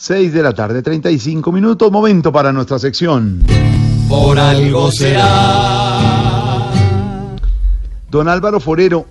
6 de la tarde, 35 minutos. Momento para nuestra sección. Por algo será. Don Álvaro Forero,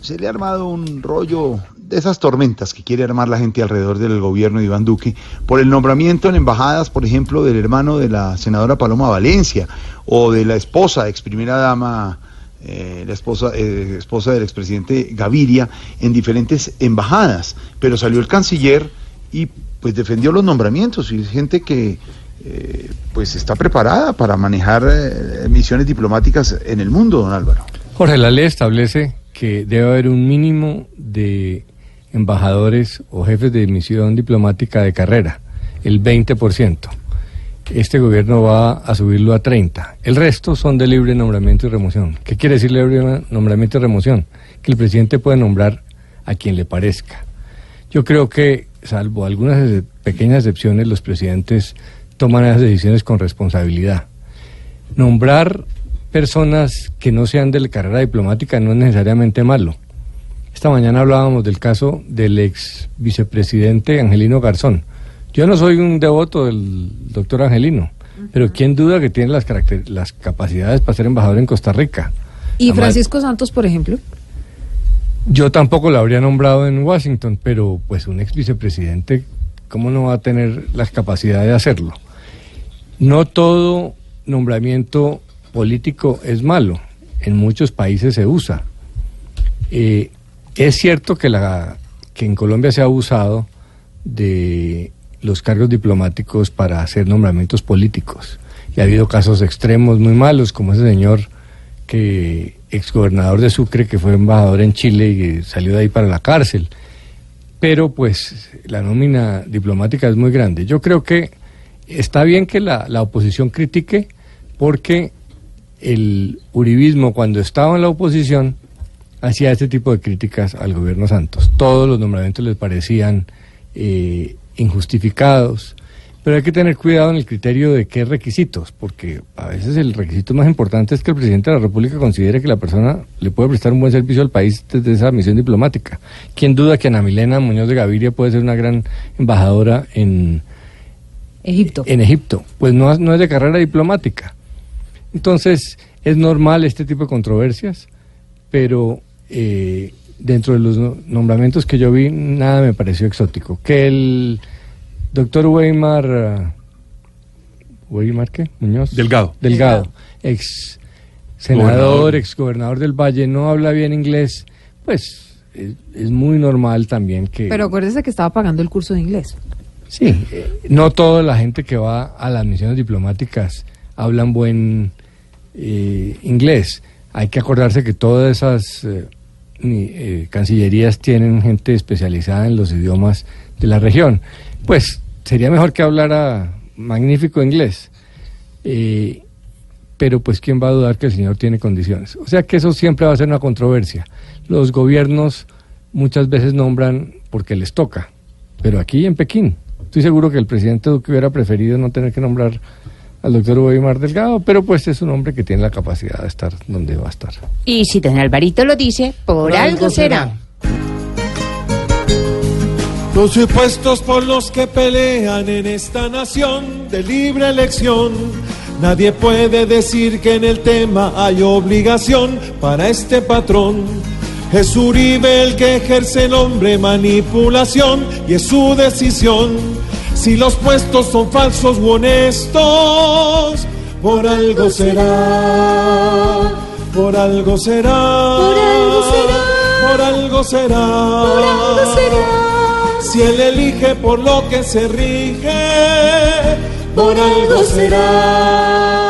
se le ha armado un rollo de esas tormentas que quiere armar la gente alrededor del gobierno de Iván Duque por el nombramiento en embajadas, por ejemplo, del hermano de la senadora Paloma Valencia o de la esposa, ex primera dama, eh, la esposa, eh, esposa del expresidente Gaviria, en diferentes embajadas. Pero salió el canciller y pues defendió los nombramientos y gente que eh, pues está preparada para manejar eh, misiones diplomáticas en el mundo, don Álvaro. Jorge, la ley establece que debe haber un mínimo de embajadores o jefes de misión diplomática de carrera, el 20%. Este gobierno va a subirlo a 30. El resto son de libre nombramiento y remoción. ¿Qué quiere decir libre nombramiento y remoción? Que el presidente puede nombrar a quien le parezca. Yo creo que, salvo algunas pequeñas excepciones, los presidentes toman esas decisiones con responsabilidad. Nombrar personas que no sean de la carrera diplomática no es necesariamente malo. Esta mañana hablábamos del caso del ex vicepresidente Angelino Garzón. Yo no soy un devoto del doctor Angelino, pero ¿quién duda que tiene las, las capacidades para ser embajador en Costa Rica? ¿Y Francisco Santos, por ejemplo? Yo tampoco lo habría nombrado en Washington, pero pues un ex vicepresidente, ¿cómo no va a tener las capacidades de hacerlo? No todo nombramiento político es malo. En muchos países se usa. Eh, es cierto que, la, que en Colombia se ha abusado de los cargos diplomáticos para hacer nombramientos políticos. Y ha habido casos extremos muy malos, como ese señor que exgobernador de Sucre que fue embajador en Chile y salió de ahí para la cárcel. Pero pues la nómina diplomática es muy grande. Yo creo que está bien que la, la oposición critique porque el uribismo cuando estaba en la oposición hacía este tipo de críticas al gobierno Santos. Todos los nombramientos les parecían eh, injustificados, pero hay que tener cuidado en el criterio de qué requisitos, porque a veces el requisito más importante es que el presidente de la República considere que la persona le puede prestar un buen servicio al país desde esa misión diplomática. ¿Quién duda que Ana Milena Muñoz de Gaviria puede ser una gran embajadora en Egipto? En Egipto. Pues no, no es de carrera diplomática. Entonces, es normal este tipo de controversias, pero eh, dentro de los nombramientos que yo vi, nada me pareció exótico. Que el doctor Weimar, ¿Weimar qué? Muñoz. Delgado. Delgado, ex senador, ex gobernador del Valle, no habla bien inglés, pues es, es, muy normal también que... Pero acuérdese que estaba pagando el curso de inglés. Sí, eh, no toda la gente que va a las misiones diplomáticas hablan buen eh, inglés. Hay que acordarse que todas esas eh, eh, cancillerías tienen gente especializada en los idiomas de la región. Pues sería mejor que hablara magnífico inglés. Eh, pero pues quién va a dudar que el señor tiene condiciones. O sea que eso siempre va a ser una controversia. Los gobiernos muchas veces nombran porque les toca, pero aquí en Pekín, estoy seguro que el presidente Duque hubiera preferido no tener que nombrar al doctor Weimar Delgado, pero pues es un hombre que tiene la capacidad de estar donde va a estar. Y si don Alvarito lo dice, por, por algo será. Los supuestos por los que pelean en esta nación de libre elección. Nadie puede decir que en el tema hay obligación para este patrón. Es Uribe el que ejerce el hombre manipulación y es su decisión. Si los puestos son falsos u honestos, por algo será, por algo será, por algo será, por algo será, por algo será. Si él elige por lo que se rige, por algo será.